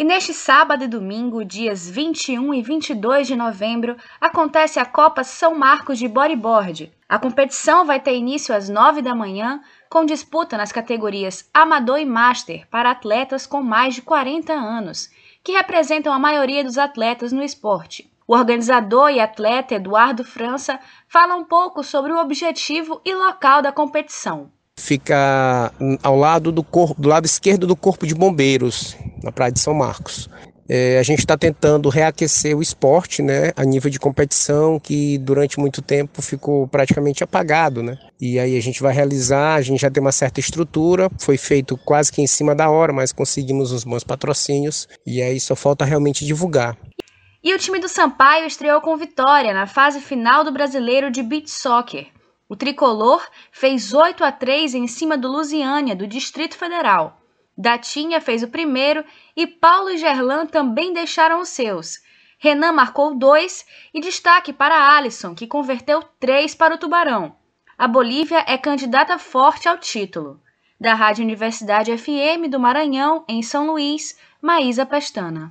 E neste sábado e domingo, dias 21 e 22 de novembro, acontece a Copa São Marcos de Bodyboard. A competição vai ter início às 9 da manhã, com disputa nas categorias Amador e Master para atletas com mais de 40 anos, que representam a maioria dos atletas no esporte. O organizador e atleta Eduardo França fala um pouco sobre o objetivo e local da competição fica ao lado do corpo, do lado esquerdo do corpo de bombeiros, na Praia de São Marcos. É, a gente está tentando reaquecer o esporte, né, a nível de competição, que durante muito tempo ficou praticamente apagado, né? E aí a gente vai realizar, a gente já tem uma certa estrutura, foi feito quase que em cima da hora, mas conseguimos uns bons patrocínios e aí só falta realmente divulgar. E o time do Sampaio estreou com vitória na fase final do Brasileiro de Beach Soccer. O tricolor fez 8 a 3 em cima do Lusiânia, do Distrito Federal. Datinha fez o primeiro e Paulo e Gerlan também deixaram os seus. Renan marcou dois e destaque para Alisson, que converteu três para o Tubarão. A Bolívia é candidata forte ao título. Da Rádio Universidade FM do Maranhão, em São Luís, Maísa Pestana.